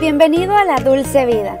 Bienvenido a la Dulce Vida.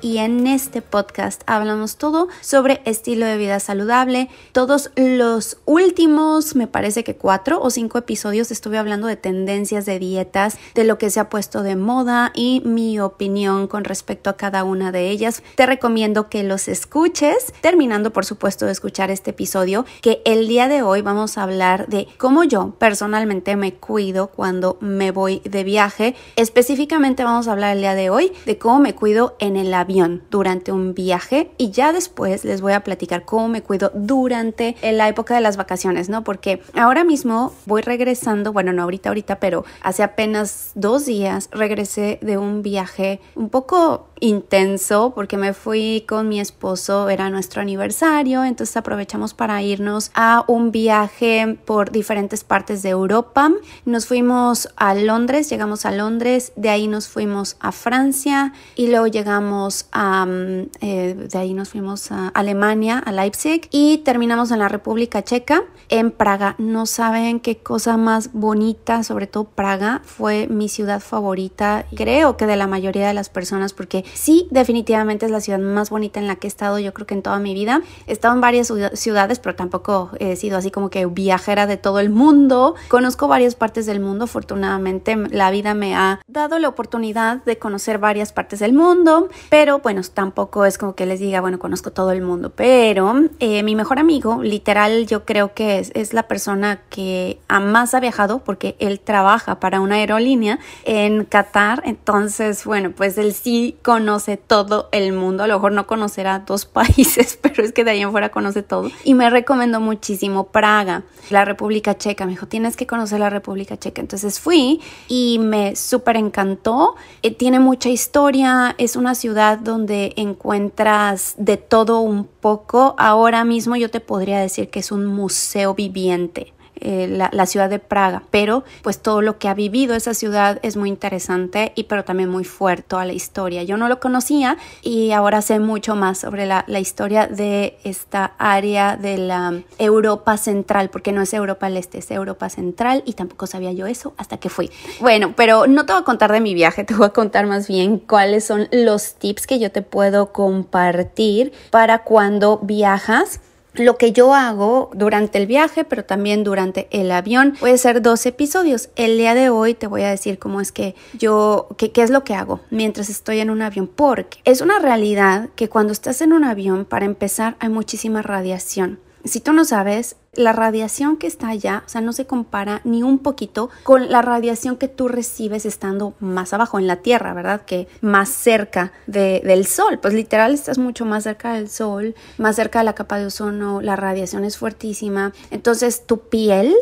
y en este podcast hablamos todo sobre estilo de vida saludable. Todos los últimos, me parece que cuatro o cinco episodios estuve hablando de tendencias de dietas, de lo que se ha puesto de moda y mi opinión con respecto a cada una de ellas. Te recomiendo que los escuches, terminando por supuesto de escuchar este episodio, que el día de hoy vamos a hablar de cómo yo personalmente me cuido cuando me voy de viaje. Específicamente vamos a hablar el día de hoy de cómo me cuido en el avión durante un viaje y ya después les voy a platicar cómo me cuido durante la época de las vacaciones, ¿no? Porque ahora mismo voy regresando, bueno, no ahorita, ahorita, pero hace apenas dos días regresé de un viaje un poco intenso porque me fui con mi esposo, era nuestro aniversario, entonces aprovechamos para irnos a un viaje por diferentes partes de Europa. Nos fuimos a Londres, llegamos a Londres, de ahí nos fuimos a Francia y luego llegamos a, mm, eh, de ahí nos fuimos a Alemania, a Leipzig y terminamos en la República Checa, en Praga. No saben qué cosa más bonita, sobre todo Praga, fue mi ciudad favorita, creo que de la mayoría de las personas porque Sí, definitivamente es la ciudad más bonita en la que he estado yo creo que en toda mi vida. He estado en varias ciudades, pero tampoco he sido así como que viajera de todo el mundo. Conozco varias partes del mundo, afortunadamente la vida me ha dado la oportunidad de conocer varias partes del mundo, pero bueno, tampoco es como que les diga, bueno, conozco todo el mundo, pero eh, mi mejor amigo, literal, yo creo que es, la persona que más ha viajado porque él trabaja para una aerolínea en Qatar, entonces, bueno, pues él sí con conoce todo el mundo, a lo mejor no conocerá dos países, pero es que de ahí en fuera conoce todo. Y me recomendó muchísimo Praga, la República Checa. Me dijo, tienes que conocer la República Checa. Entonces fui y me súper encantó. Eh, tiene mucha historia, es una ciudad donde encuentras de todo un poco. Ahora mismo yo te podría decir que es un museo viviente eh, la, ciudad de Praga, pero pues todo lo que ha vivido esa ciudad es muy interesante y pero también muy fuerte a la historia. Yo no lo conocía y ahora sé mucho más sobre la, la historia de esta área de la Europa Central, porque no es Europa del Este, es Europa Central y tampoco sabía yo eso hasta que fui. Bueno, pero no te voy a contar de mi viaje, te voy a contar más bien cuáles son los tips que yo te puedo compartir para cuando viajas lo que yo hago durante el viaje, pero también durante el avión. Puede ser dos episodios. El día de hoy te voy a decir cómo es que yo, qué es lo que hago mientras estoy en un avión, porque es una realidad que cuando estás en un avión, para empezar, hay muchísima radiación. Si tú no sabes, la radiación que está allá, o sea, no se compara ni un poquito con la radiación que tú recibes estando más abajo en la Tierra, ¿verdad? Que más cerca del Sol. Pues literal estás mucho más cerca del Sol, más cerca de la capa de ozono, la radiación es fuertísima. Entonces tu piel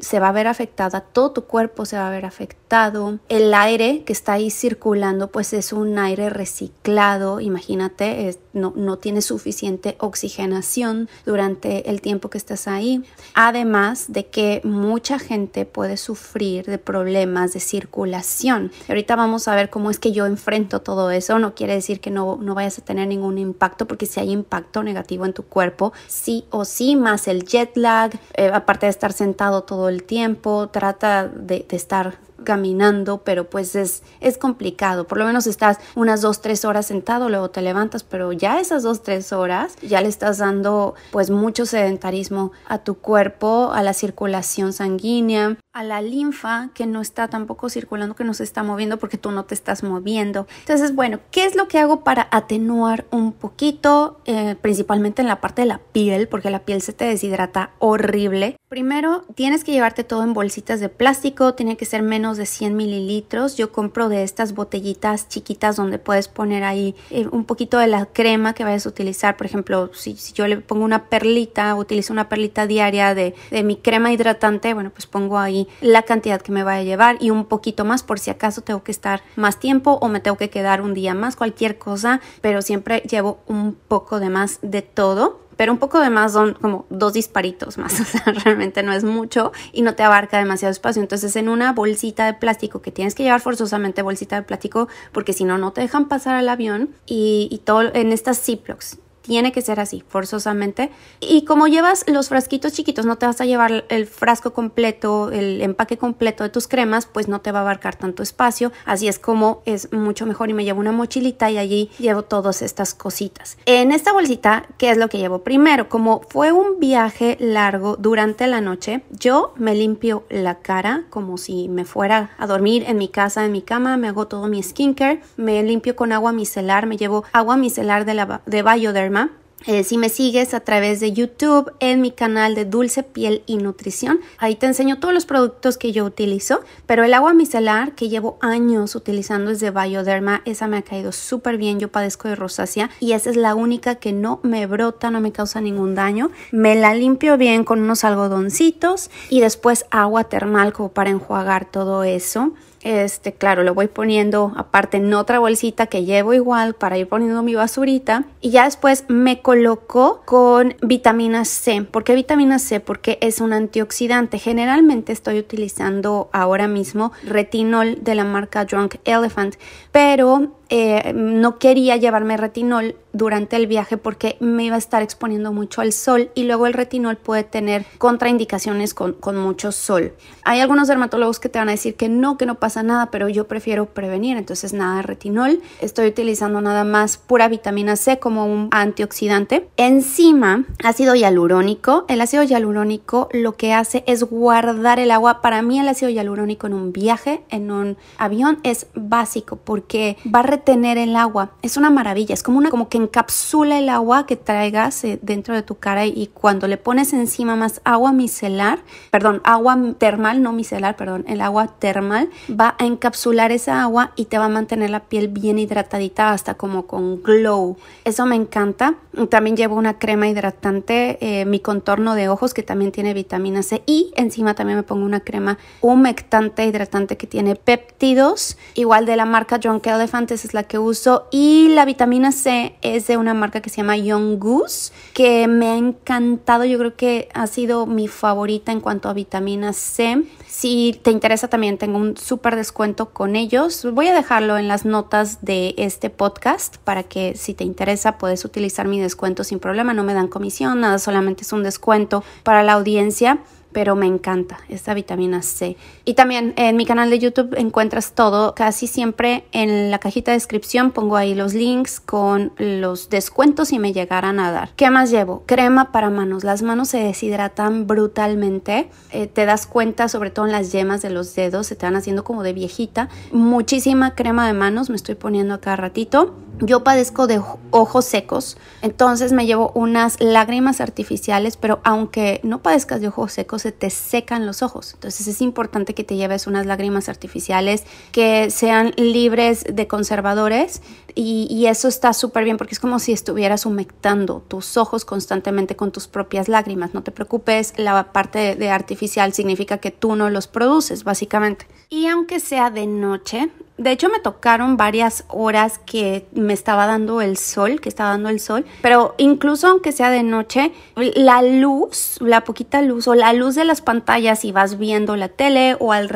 se va a ver afectada, todo tu cuerpo se va a ver afectado. El aire que está ahí circulando, pues es un aire reciclado, imagínate, no, no tiene suficiente oxigenación durante el tiempo que estás ahí Además de que mucha gente puede sufrir de problemas de circulación. ahorita vamos a ver cómo es que yo enfrento todo eso. No quiere decir que no, no vayas a tener ningún impacto, porque si hay impacto negativo en tu cuerpo, sí o sí, más el jet lag, eh, aparte de estar sentado todo el tiempo, trata de, de estar caminando, pero pues es, es complicado. Por lo menos estás unas dos, tres horas sentado, luego te levantas, pero ya esas dos, tres horas ya le estás dando pues mucho sedentarismo a tu cuerpo, a la circulación sanguínea, a la linfa que no está tampoco circulando, que no se está moviendo porque tú no te estás moviendo. Entonces, bueno, ¿qué es lo que hago para atenuar un poquito, eh, principalmente en la parte de la piel, porque la piel se te deshidrata horrible? Primero, tienes que llevarte todo en bolsitas de plástico, tiene que ser menos de 100 mililitros. Yo compro de estas botellitas chiquitas donde puedes poner ahí eh, un poquito de la crema que vayas a utilizar. Por ejemplo, si, yo le pongo una perlita, utilizo una perlita diaria de, de mi crema hidratante, bueno, pues pongo ahí la cantidad que me vaya a llevar y un poquito más por si acaso tengo que estar más tiempo o me tengo que quedar un día más, cualquier cosa, pero siempre llevo un poco de más de todo pero un poco de más son como dos disparitos más, o sea, realmente no es mucho y no te abarca demasiado espacio. Entonces, en una bolsita de plástico que tienes que llevar forzosamente bolsita de plástico porque si no, no te dejan pasar al avión y, y todo en estas Ziplocs tiene que ser así, forzosamente. Y como llevas los frasquitos chiquitos, no te vas a llevar el frasco completo, el empaque completo de tus cremas, pues no te va a abarcar tanto espacio. Así es como es mucho mejor y me llevo una mochilita y allí llevo todas estas cositas. En esta bolsita, ¿qué es lo que llevo primero? Como fue un viaje largo durante la noche, yo me limpio la cara como si me fuera a dormir en mi casa, en mi cama, me hago todo mi skincare, me limpio con agua micelar, me llevo agua micelar de, la, de Bioderma eh, si me sigues a través de YouTube en mi canal de Dulce Piel y Nutrición, ahí te enseño todos los productos que yo utilizo, pero el agua micelar que llevo años utilizando es de Bioderma, esa me ha caído súper bien, yo padezco de rosácea y esa es la única que no me brota, no me causa ningún daño. Me la limpio bien con unos algodoncitos y después agua termal como para enjuagar todo eso. Este, claro, lo voy poniendo aparte en otra bolsita que llevo igual para ir poniendo mi basurita. Y ya después me coloco con vitamina C. ¿Por qué vitamina C? Porque es un antioxidante. Generalmente estoy utilizando ahora mismo retinol de la marca Drunk Elephant, pero eh, no quería llevarme retinol durante el viaje porque me iba a estar exponiendo mucho al sol y luego el retinol puede tener contraindicaciones con, con, mucho sol. Hay algunos dermatólogos que te van a decir que no, que no pasa nada, pero yo prefiero prevenir, entonces nada de retinol. Estoy utilizando nada más pura vitamina C como un antioxidante. Encima, ácido hialurónico. El ácido hialurónico lo que hace es guardar el agua. Para mí el ácido hialurónico en un viaje, en un avión, es básico porque va a tener el agua. Es una maravilla, es como una como que encapsula el agua que traigas eh, dentro de tu cara y cuando le pones encima más agua micelar, perdón, agua termal, no micelar, perdón, el agua termal va a encapsular esa agua y te va a mantener la piel bien hidratadita hasta como con glow. Eso me encanta. También llevo una crema hidratante, eh, mi contorno de ojos que también tiene vitamina C y encima también me pongo una crema humectante hidratante que tiene péptidos, igual de la marca Drunk Elephant, es la que uso y la vitamina C es de una marca que se llama Young Goose que me ha encantado, yo creo que ha sido mi favorita en cuanto a vitamina C. Si te interesa también tengo un súper descuento con ellos. Voy a dejarlo en las notas de este podcast para que si te interesa puedes utilizar mi descuento sin problema. No me dan comisión, nada, solamente es un descuento para la audiencia pero me encanta esta vitamina C. Y también en mi canal de YouTube encuentras todo, casi siempre en la cajita de descripción pongo ahí los links con los descuentos si me llegaran a dar. ¿Qué más llevo? Crema para manos. Las manos se deshidratan brutalmente. Eh, te das cuenta, sobre todo en las yemas de los dedos, se te van haciendo como de viejita. Muchísima crema de manos me estoy poniendo acá ratito. Yo padezco de ojos secos, entonces me llevo unas lágrimas artificiales, pero aunque no padezcas de ojos secos, se te secan los ojos. Entonces es importante que te lleves unas lágrimas artificiales que sean libres de conservadores y, eso está súper bien porque es como si estuvieras humectando tus ojos constantemente con tus propias lágrimas. No te preocupes, la parte de artificial significa que tú no los produces, básicamente. Y aunque sea de noche, de hecho, me tocaron varias horas que me estaba dando el sol, que estaba dando el sol, pero incluso aunque sea de noche, la luz, la poquita luz o la luz de las pantallas, si vas viendo la tele o al,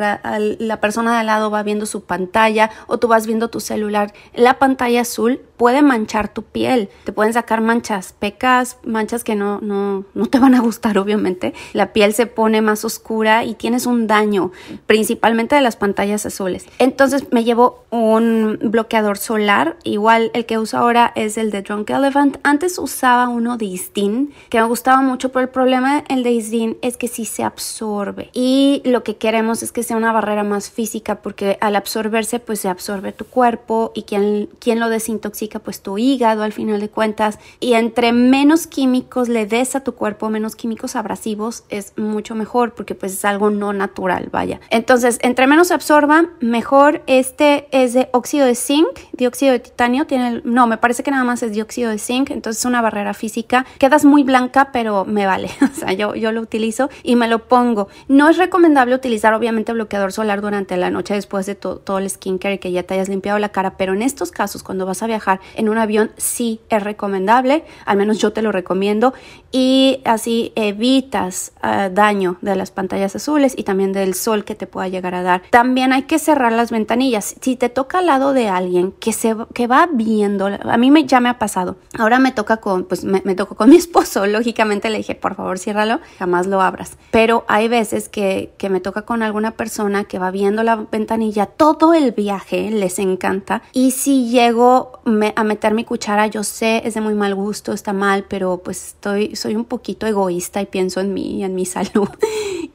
la persona de al lado va viendo su pantalla o tú vas viendo tu celular, la pantalla azul puede manchar tu piel, te pueden sacar manchas, pecas, manchas que no, no, no te van a gustar obviamente. La piel se pone más oscura y tienes un daño, principalmente de las pantallas azules. Entonces me llevo un bloqueador solar, igual el que uso ahora es el de Drunk Elephant. Antes usaba uno de Isdin, que me gustaba mucho, pero el problema el de Isdin es que sí se absorbe y lo que queremos es que sea una barrera más física porque al absorberse pues se absorbe tu cuerpo y quien, quien lo desintoxica pues tu hígado al final de cuentas y entre menos químicos le des a tu cuerpo, menos químicos abrasivos es mucho mejor porque pues es algo no natural, vaya. Entonces, entre menos se absorba, mejor. Este es de óxido de zinc, dióxido de titanio, tiene no, me parece que nada más es dióxido de zinc, entonces es una barrera física. Quedas muy blanca, pero me vale. O sea, yo, yo lo utilizo y me lo pongo. No es recomendable utilizar obviamente bloqueador solar durante la noche después de todo el skincare y que ya te hayas limpiado la cara, pero en estos casos, cuando vas a viajar en un avión, sí es recomendable, al menos yo te lo recomiendo y así evitas eh, daño de las pantallas azules y también del sol que te pueda llegar a dar. También hay que cerrar las ventanillas. Si te toca al lado de alguien que se que va viendo, a mí me, ya me ha pasado. Ahora me toca con, pues me, me tocó con mi esposo. Lógicamente le dije, por favor, ciérralo, jamás lo abras. Pero hay veces que, que me toca con alguna persona que va viendo la ventanilla todo el viaje, les encanta. Y si llego a meter mi cuchara, yo sé, es de muy mal gusto, está mal, pero pues estoy soy un poquito egoísta y pienso en mí y en mi salud.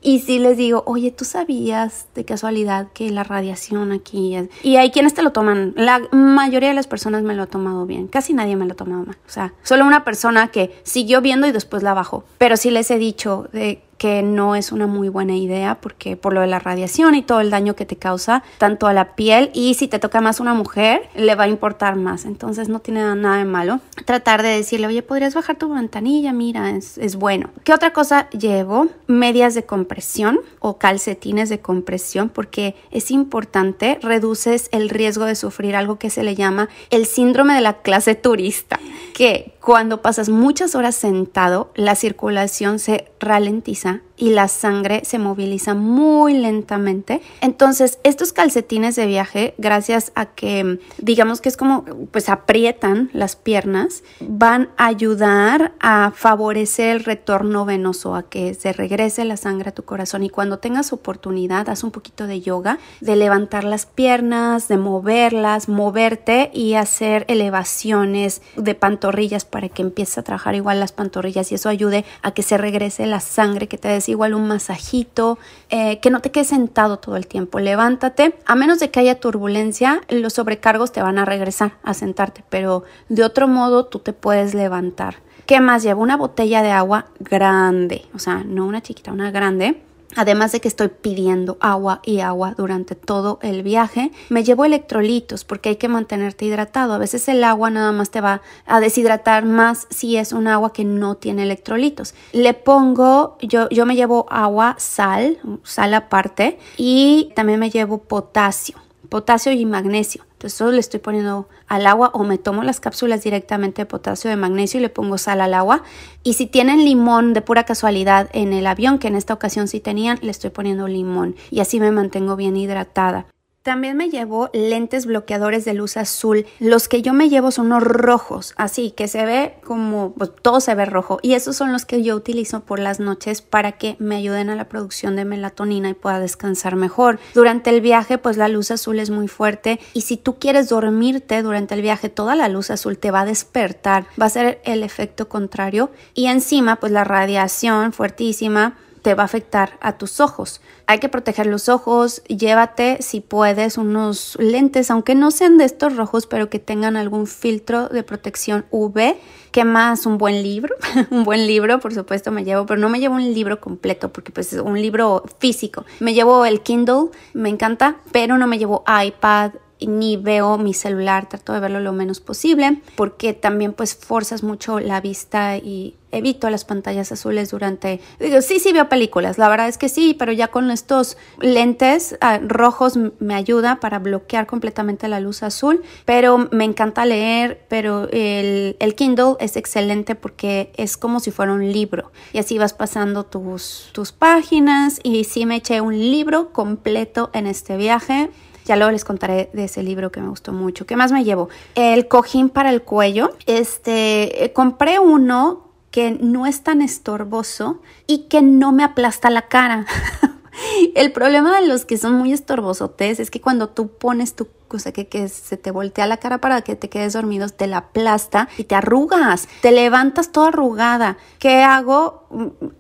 y si les digo, oye, ¿tú sabías de casualidad que la radiación aquí es... Y hay quienes te lo toman, la mayoría de las personas me lo ha tomado bien, casi nadie me lo ha tomado mal. O sea, solo una persona que siguió viendo y después la bajó. Pero sí les he dicho de que no es una muy buena idea porque por lo de la radiación y todo el daño que te causa tanto a la piel y si te toca más una mujer le va a importar más. Entonces no tiene nada de malo tratar de decirle oye podrías bajar tu ventanilla mira es, es bueno ¿qué otra cosa llevo? medias de compresión o calcetines de compresión porque es importante reduces el riesgo de sufrir algo que se le llama el síndrome de la clase turista que cuando pasas muchas horas sentado, la circulación se ralentiza y la sangre se moviliza muy lentamente. Entonces, estos calcetines de viaje, gracias a que digamos que es como pues aprietan las piernas, van a ayudar a favorecer el retorno venoso, a que se regrese la sangre a tu corazón y cuando tengas oportunidad, haz un poquito de yoga, de levantar las piernas, de moverlas, moverte y hacer elevaciones de pantorrillas para que empieces a trabajar igual las pantorrillas y eso ayude a que se regrese la sangre, que te igual un masajito, eh, que no te quedes sentado todo el tiempo. Levántate, a menos de que haya turbulencia, los sobrecargos te van a regresar a sentarte, pero de otro modo tú te puedes levantar. ¿Qué más llevo? Una botella de agua grande, o sea, no una chiquita, una grande Además de que estoy pidiendo agua y agua durante todo el viaje, me llevo electrolitos porque hay que mantenerte hidratado. A veces el agua nada más te va a deshidratar más si es un agua que no tiene electrolitos. Le pongo, yo, yo me llevo agua, sal, sal aparte y también me llevo potasio potasio y magnesio. Entonces solo le estoy poniendo al agua o me tomo las cápsulas directamente de potasio de magnesio y le pongo sal al agua. Y si tienen limón de pura casualidad en el avión, que en esta ocasión sí tenían, le estoy poniendo limón y así me mantengo bien hidratada. También me llevo lentes bloqueadores de luz azul. Los que yo me llevo son los rojos, así que se ve como pues, todo se ve rojo. Y esos son los que yo utilizo por las noches para que me ayuden a la producción de melatonina y pueda descansar mejor. Durante el viaje, pues la luz azul es muy fuerte y si tú quieres dormirte durante el viaje, toda la luz azul te va a despertar, va a ser el efecto contrario. Y encima, pues la radiación fuertísima te va a afectar a tus ojos. Hay que proteger los ojos, llévate si puedes unos lentes, aunque no sean de estos rojos, pero que tengan algún filtro de protección UV. ¿Qué más? Un buen libro, un buen libro, por supuesto me llevo, pero no me llevo un libro completo porque pues es un libro físico. Me llevo el Kindle, me encanta, pero no me llevo iPad, ni veo mi celular, trato de verlo lo menos posible porque también pues forzas mucho la vista y evito las pantallas azules durante sí sí veo películas la verdad es que sí pero ya con estos lentes ah, rojos me ayuda para bloquear completamente la luz azul pero me encanta leer pero el, el Kindle es excelente porque es como si fuera un libro y así vas pasando tus, tus páginas y sí me eché un libro completo en este viaje ya luego les contaré de ese libro que me gustó mucho. ¿Qué más me llevo? El cojín para el cuello. Este, eh, compré uno que no es tan estorboso y que no me aplasta la cara. El problema de los que son muy estorbosotes es que cuando tú pones tu o sea, que, que se te voltea la cara para que te quedes dormido, te la aplasta y te arrugas, te levantas toda arrugada. ¿Qué hago?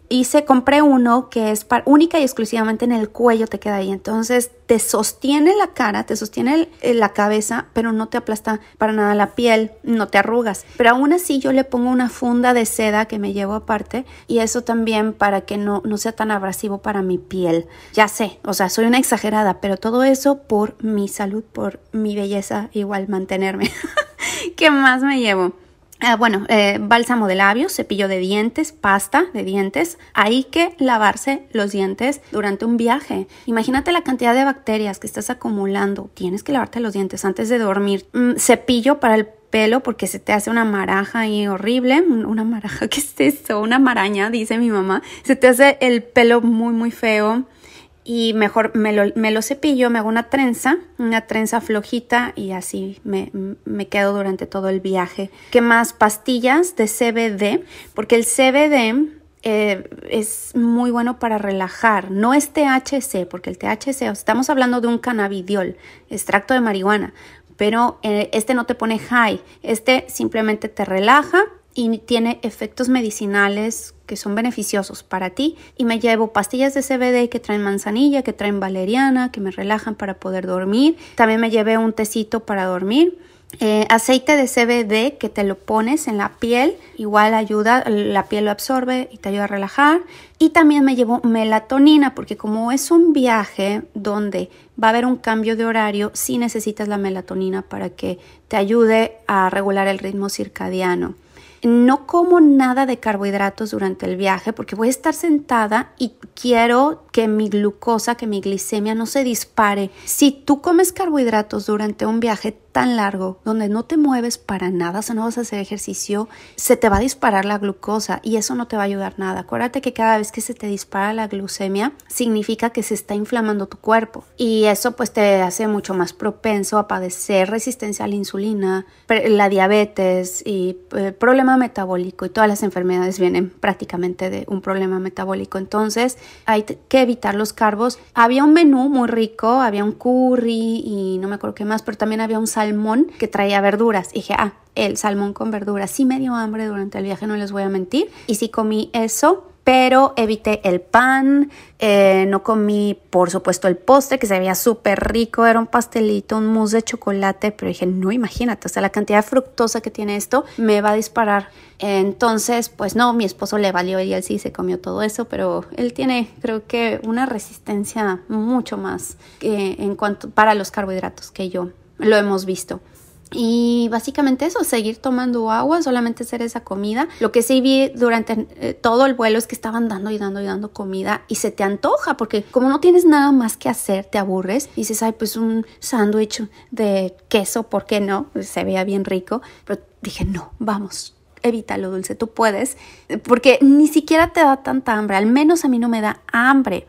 hice, compré uno que es para, única y exclusivamente en el cuello te queda ahí. Entonces te sostiene la cara, te sostiene la cabeza, pero no te aplasta para nada la piel, no te arrugas. Pero aún así yo le pongo una funda de seda que me llevo aparte y eso también para que no, no sea tan abrasivo para mi piel. Ya sé, o sea, soy una exagerada, pero todo eso por mi salud, por mi belleza, igual mantenerme. ¿Qué más me llevo? Ah, bueno, eh, bálsamo de labios, cepillo de dientes, pasta de dientes. Hay que lavarse los dientes durante un viaje. Imagínate la cantidad de bacterias que estás acumulando. Tienes que lavarte los dientes antes de dormir. Mm, cepillo para el pelo porque se te hace una maraja ahí horrible. Una maraja, ¿qué es eso? Una maraña, dice mi mamá. Se te hace el pelo muy, muy feo y mejor me lo, cepillo, me hago una trenza, una trenza flojita y así me, quedo durante todo el viaje. ¿Qué más? Pastillas de CBD, porque el CBD eh, es muy bueno para relajar. No es THC, porque el THC, estamos hablando de un cannabidiol, extracto de marihuana, pero eh, este no te pone high, este simplemente te relaja y tiene efectos medicinales que son beneficiosos para ti y me llevo pastillas de CBD que traen manzanilla, que traen valeriana, que me relajan para poder dormir. También me llevé un tecito para dormir. Eh, aceite de CBD que te lo pones en la piel, igual ayuda, la piel lo absorbe y te ayuda a relajar. Y también me llevo melatonina porque como es un viaje donde va a haber un cambio de horario, sí necesitas la melatonina para que te ayude a regular el ritmo circadiano. No como nada de carbohidratos durante el viaje porque voy a estar sentada y quiero que mi glucosa, que mi glicemia no se dispare. Si tú comes carbohidratos durante un viaje, tan largo donde no te mueves para nada, o sea, no vas a hacer ejercicio, se te va a disparar la glucosa y eso no te va a ayudar nada. Acuérdate que cada vez que se te dispara la glucemia, significa que se está inflamando tu cuerpo y eso pues te hace mucho más propenso a padecer resistencia a la insulina, la diabetes y el eh, problema metabólico y todas las enfermedades vienen prácticamente de un problema metabólico. Entonces hay que evitar los carbos. Había un menú muy rico, había un curry y no me acuerdo qué más, pero también había un sal salmón que traía verduras. dije, ah, el salmón con verduras. Sí me dio hambre durante el viaje, no les voy a mentir. Y sí comí eso, pero evité el pan, eh, no comí, por supuesto, el postre que se veía súper rico, era un pastelito, un mousse de chocolate, pero dije, no, imagínate, o sea, la cantidad de fructosa que tiene esto me va a disparar. Entonces, pues no, mi esposo le valió y él sí se comió todo eso, pero él tiene, creo que, una resistencia mucho más eh, en cuanto para los carbohidratos que yo lo hemos visto. Y básicamente eso, seguir tomando agua, solamente hacer esa comida. Lo que sí vi durante eh, todo el vuelo es que estaban dando y dando y dando comida y se te antoja porque como no tienes nada más que hacer, te aburres y dices, ay, pues un sándwich de queso, ¿por qué no? Se veía bien rico. Pero dije, no, vamos, evítalo, dulce, tú puedes, porque ni siquiera te da tanta hambre, al menos a mí no me da hambre.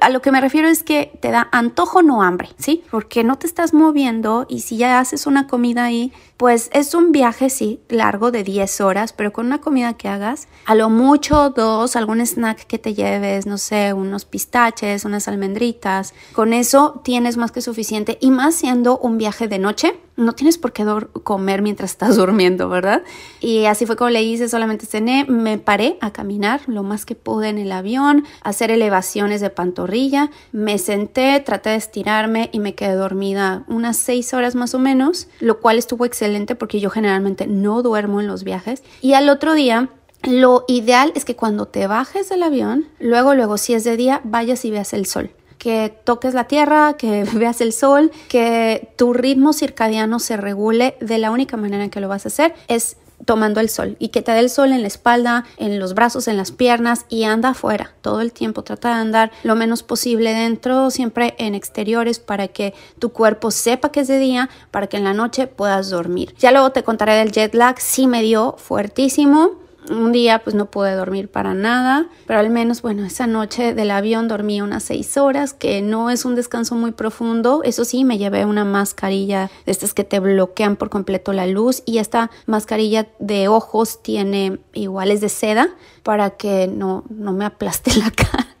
a lo que me refiero es que te da antojo, no hambre, ¿sí? Porque no te estás moviendo y si ya haces una comida ahí, pues es un viaje, sí, largo de 10 horas, pero con una comida que hagas, a lo mucho dos, algún snack que te lleves, no sé, unos pistaches, unas almendritas, con eso tienes más que suficiente y más siendo un viaje de noche, no tienes por qué comer mientras estás durmiendo, ¿verdad? Y así fue como le hice, solamente cené, me paré a caminar lo más que pude en el avión, hacer elevaciones de pantorrilla, me senté, traté de estirarme y me quedé dormida unas 6 horas más o menos, lo cual estuvo excelente porque yo generalmente no duermo en los viajes. Y al otro día lo ideal es que cuando te bajes del avión, luego, luego, si es de día, vayas y veas el sol. Que toques la tierra, que veas el sol, que tu ritmo circadiano se regule. De la única manera en que lo vas a hacer es tomando el sol y que te dé el sol en la espalda, en los brazos, en las piernas y anda afuera todo el tiempo. Trata de andar lo menos posible dentro, siempre en exteriores para que tu cuerpo sepa que es de día, para que en la noche puedas dormir. Ya luego te contaré del jet lag, sí me dio fuertísimo un día pues no pude dormir para nada, pero al menos bueno, esa noche del avión dormí unas seis horas, que no es un descanso muy profundo. Eso sí, me llevé una mascarilla de estas que te bloquean por completo la luz y esta mascarilla de ojos tiene iguales de seda para que no, no me aplaste la cara.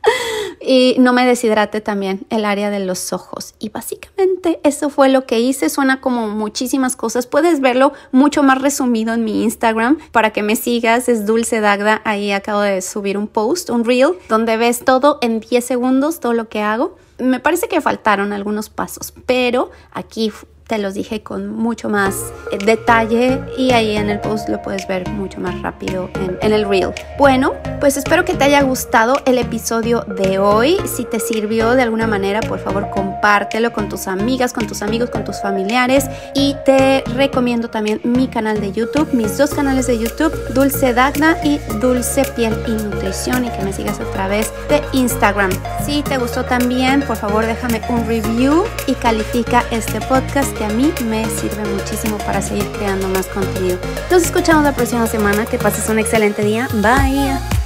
Y no me deshidrate también el área de los ojos. Y básicamente eso fue lo que hice. Suena como muchísimas cosas. Puedes verlo mucho más resumido en mi Instagram para que me sigas. Es Dulce Dagda. Ahí acabo de subir un post, un reel, donde ves todo en 10 segundos, todo lo que hago. Me parece que faltaron algunos pasos, pero aquí te los dije con mucho más eh, detalle y ahí en el post lo puedes ver mucho más rápido en, el reel. Bueno, pues espero que te haya gustado el episodio de hoy. Si te sirvió de alguna manera, por favor compártelo con tus amigas, con tus amigos, con tus familiares y te recomiendo también mi canal de YouTube, mis dos canales de YouTube, Dulce Dagna y Dulce Piel y Nutrición y que me sigas a través de Instagram. Si te gustó también, por favor déjame un review y califica este podcast que a mí me sirve muchísimo para seguir creando más contenido. Nos escuchamos la próxima semana. Que pases un excelente día. Bye.